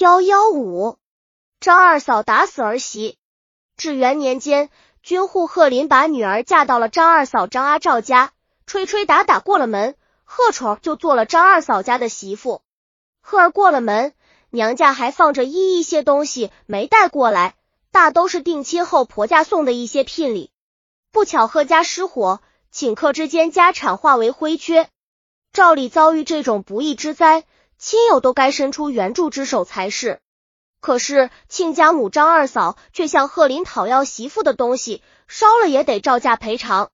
幺幺五，张二嫂打死儿媳。至元年间，军户贺林把女儿嫁到了张二嫂张阿照家，吹吹打打过了门，贺丑就做了张二嫂家的媳妇。贺儿过了门，娘家还放着一一些东西没带过来，大都是定亲后婆家送的一些聘礼。不巧贺家失火，顷刻之间家产化为灰缺。照理遭遇这种不义之灾。亲友都该伸出援助之手才是，可是亲家母张二嫂却向贺林讨要媳妇的东西，烧了也得照价赔偿。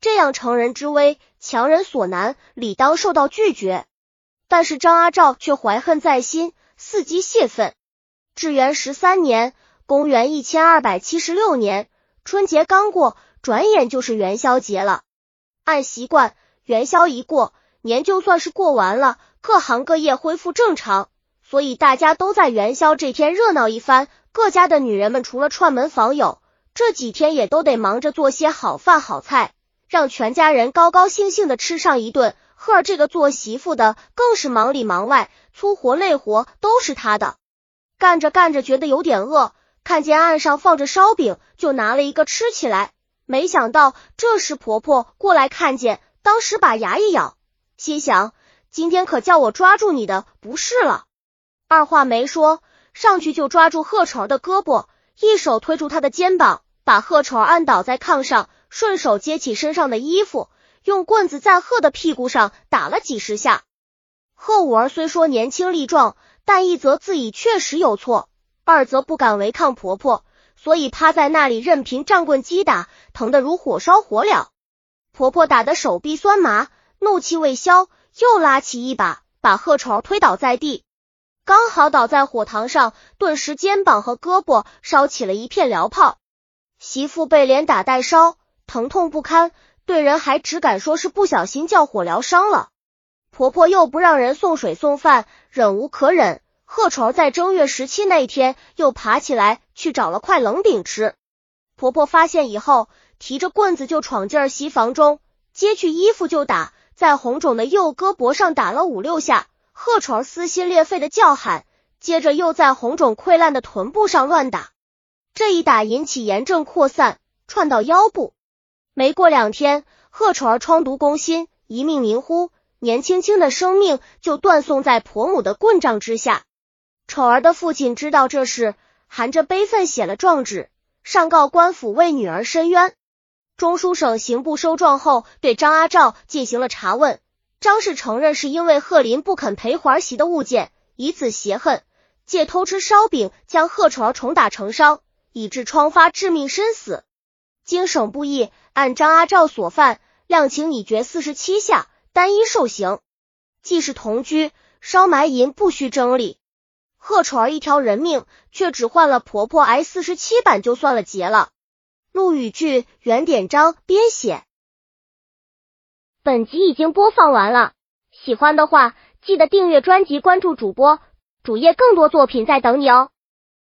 这样成人之危，强人所难，理当受到拒绝。但是张阿照却怀恨在心，伺机泄愤。至元十三年（公元一千二百七十六年），春节刚过，转眼就是元宵节了。按习惯，元宵一过，年就算是过完了。各行各业恢复正常，所以大家都在元宵这天热闹一番。各家的女人们除了串门访友，这几天也都得忙着做些好饭好菜，让全家人高高兴兴的吃上一顿。赫儿这个做媳妇的更是忙里忙外，粗活累活都是她的。干着干着觉得有点饿，看见案上放着烧饼，就拿了一个吃起来。没想到这时婆婆过来看见，当时把牙一咬，心想。今天可叫我抓住你的不是了！二话没说，上去就抓住贺丑的胳膊，一手推住他的肩膀，把贺丑按倒在炕上，顺手接起身上的衣服，用棍子在贺的屁股上打了几十下。贺五儿虽说年轻力壮，但一则自己确实有错，二则不敢违抗婆婆，所以趴在那里任凭杖棍击打，疼得如火烧火燎。婆婆打得手臂酸麻，怒气未消。又拉起一把，把贺丑推倒在地，刚好倒在火塘上，顿时肩膀和胳膊烧起了一片燎泡。媳妇被连打带烧，疼痛不堪，对人还只敢说是不小心叫火疗伤了。婆婆又不让人送水送饭，忍无可忍，贺丑在正月十七那天又爬起来去找了块冷饼吃。婆婆发现以后，提着棍子就闯进儿媳房中，揭去衣服就打。在红肿的右胳膊上打了五六下，贺丑撕心裂肺的叫喊，接着又在红肿溃烂的臀部上乱打。这一打引起炎症扩散，窜到腰部。没过两天，贺丑儿疮毒攻心，一命呜呼，年轻轻的生命就断送在婆母的棍杖之下。丑儿的父亲知道这事，含着悲愤写了状纸，上告官府为女儿申冤。中书省刑部收状后，对张阿照进行了查问。张氏承认是因为贺林不肯赔儿媳的物件，以此泄恨，借偷吃烧饼将贺丑儿重打成伤，以致疮发致命身死。经省部议，按张阿照所犯，量刑已决四十七下，单一受刑。既是同居，烧埋银不需争理。贺丑儿一条人命，却只换了婆婆挨四十七板，就算了结了。陆羽剧原典章编写。本集已经播放完了，喜欢的话记得订阅专辑，关注主播主页，更多作品在等你哦。